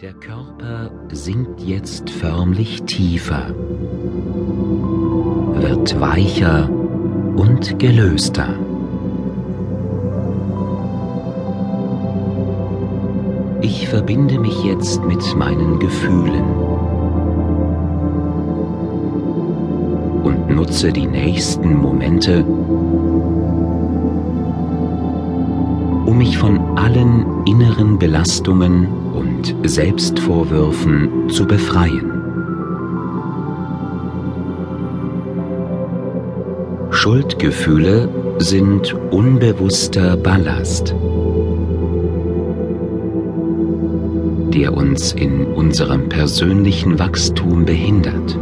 Der Körper sinkt jetzt förmlich tiefer, wird weicher und gelöster. Ich verbinde mich jetzt mit meinen Gefühlen und nutze die nächsten Momente, um mich von allen inneren Belastungen und Selbstvorwürfen zu befreien. Schuldgefühle sind unbewusster Ballast, der uns in unserem persönlichen Wachstum behindert.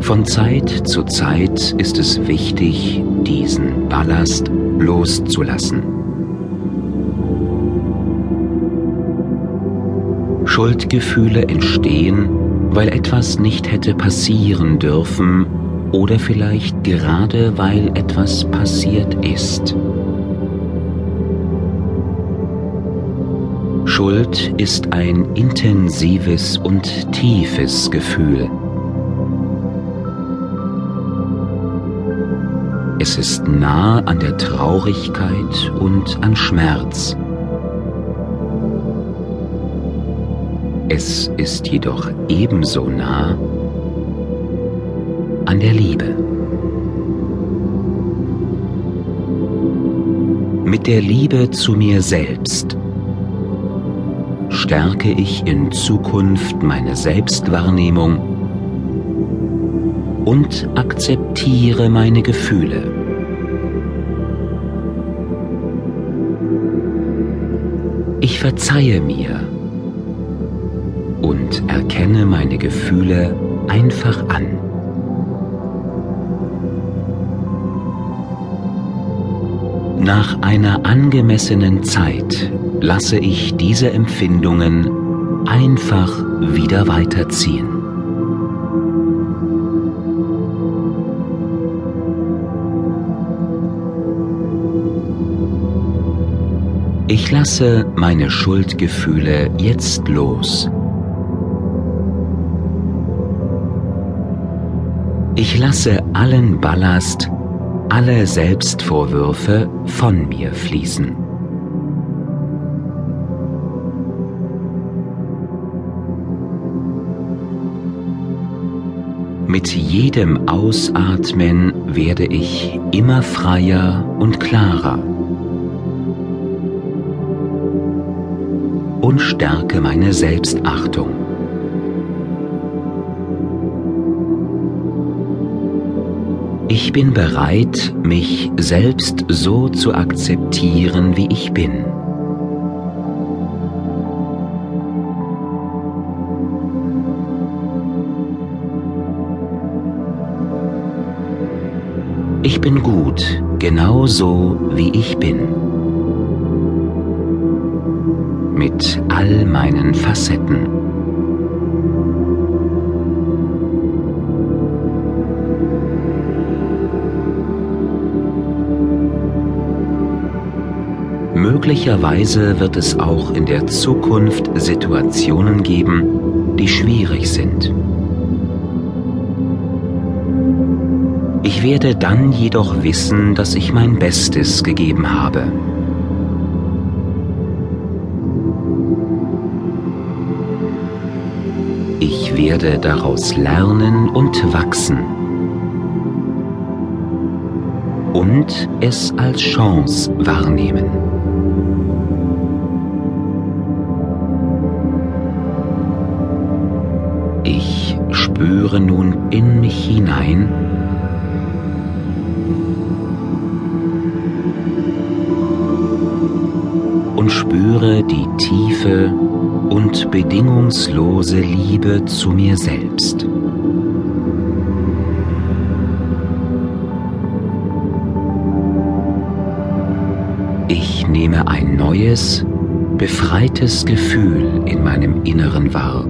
Von Zeit zu Zeit ist es wichtig, diesen Ballast loszulassen. Schuldgefühle entstehen, weil etwas nicht hätte passieren dürfen oder vielleicht gerade weil etwas passiert ist. Schuld ist ein intensives und tiefes Gefühl. Es ist nah an der Traurigkeit und an Schmerz. Es ist jedoch ebenso nah an der Liebe. Mit der Liebe zu mir selbst stärke ich in Zukunft meine Selbstwahrnehmung und akzeptiere meine Gefühle. Ich verzeihe mir und erkenne meine Gefühle einfach an. Nach einer angemessenen Zeit lasse ich diese Empfindungen einfach wieder weiterziehen. Ich lasse meine Schuldgefühle jetzt los. Ich lasse allen Ballast, alle Selbstvorwürfe von mir fließen. Mit jedem Ausatmen werde ich immer freier und klarer und stärke meine Selbstachtung. Ich bin bereit, mich selbst so zu akzeptieren, wie ich bin. Ich bin gut, genau so wie ich bin. Mit all meinen Facetten. Möglicherweise wird es auch in der Zukunft Situationen geben, die schwierig sind. Ich werde dann jedoch wissen, dass ich mein Bestes gegeben habe. Ich werde daraus lernen und wachsen und es als Chance wahrnehmen. Spüre nun in mich hinein, und spüre die tiefe und bedingungslose Liebe zu mir selbst. Ich nehme ein neues, befreites Gefühl in meinem Inneren wahr.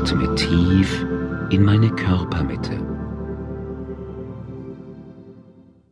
Atme tief in meine Körpermitte.